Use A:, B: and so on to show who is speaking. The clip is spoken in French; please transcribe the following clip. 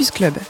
A: Campus Club.